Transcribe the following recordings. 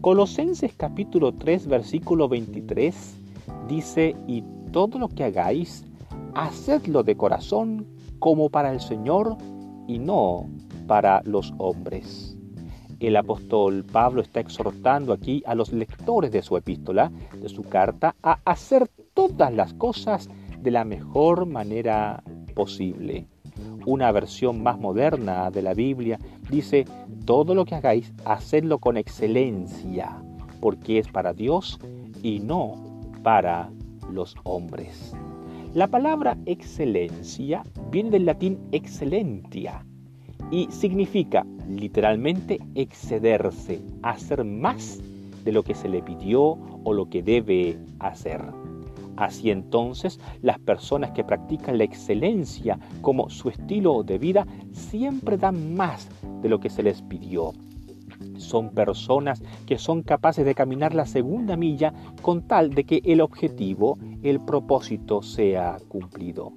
Colosenses capítulo 3 versículo 23 dice, y todo lo que hagáis, hacedlo de corazón como para el Señor y no para los hombres. El apóstol Pablo está exhortando aquí a los lectores de su epístola, de su carta, a hacer todas las cosas de la mejor manera posible. Una versión más moderna de la Biblia dice, todo lo que hagáis, hacedlo con excelencia, porque es para Dios y no para los hombres. La palabra excelencia viene del latín excelentia y significa literalmente excederse, hacer más de lo que se le pidió o lo que debe hacer. Así entonces, las personas que practican la excelencia como su estilo de vida siempre dan más de lo que se les pidió. Son personas que son capaces de caminar la segunda milla con tal de que el objetivo, el propósito sea cumplido.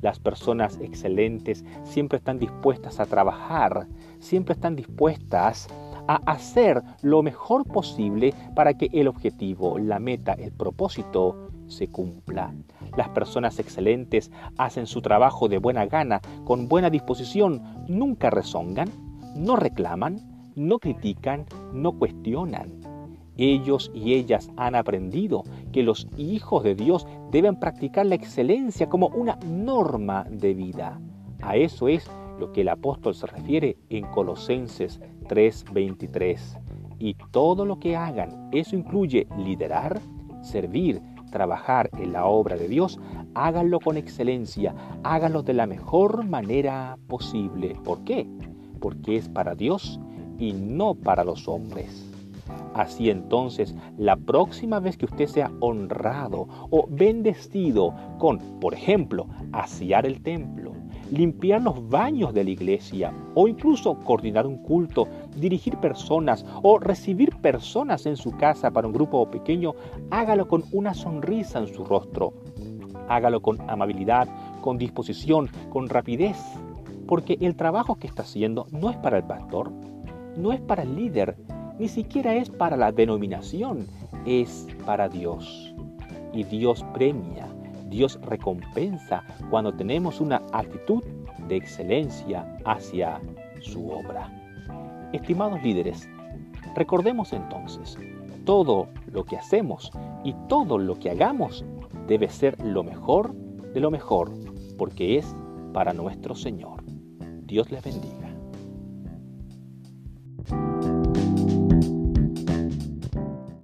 Las personas excelentes siempre están dispuestas a trabajar, siempre están dispuestas a hacer lo mejor posible para que el objetivo, la meta, el propósito se cumpla. Las personas excelentes hacen su trabajo de buena gana, con buena disposición, nunca rezongan, no reclaman, no critican, no cuestionan. Ellos y ellas han aprendido que los hijos de Dios deben practicar la excelencia como una norma de vida. A eso es lo que el apóstol se refiere en Colosenses 3:23. Y todo lo que hagan, eso incluye liderar, servir, trabajar en la obra de Dios, háganlo con excelencia, háganlo de la mejor manera posible. ¿Por qué? Porque es para Dios y no para los hombres. Así entonces, la próxima vez que usted sea honrado o bendecido con, por ejemplo, asear el templo, limpiar los baños de la iglesia o incluso coordinar un culto, dirigir personas o recibir personas en su casa para un grupo pequeño, hágalo con una sonrisa en su rostro. Hágalo con amabilidad, con disposición, con rapidez, porque el trabajo que está haciendo no es para el pastor, no es para el líder, ni siquiera es para la denominación, es para Dios. Y Dios premia Dios recompensa cuando tenemos una actitud de excelencia hacia su obra. Estimados líderes, recordemos entonces, todo lo que hacemos y todo lo que hagamos debe ser lo mejor de lo mejor, porque es para nuestro Señor. Dios les bendiga.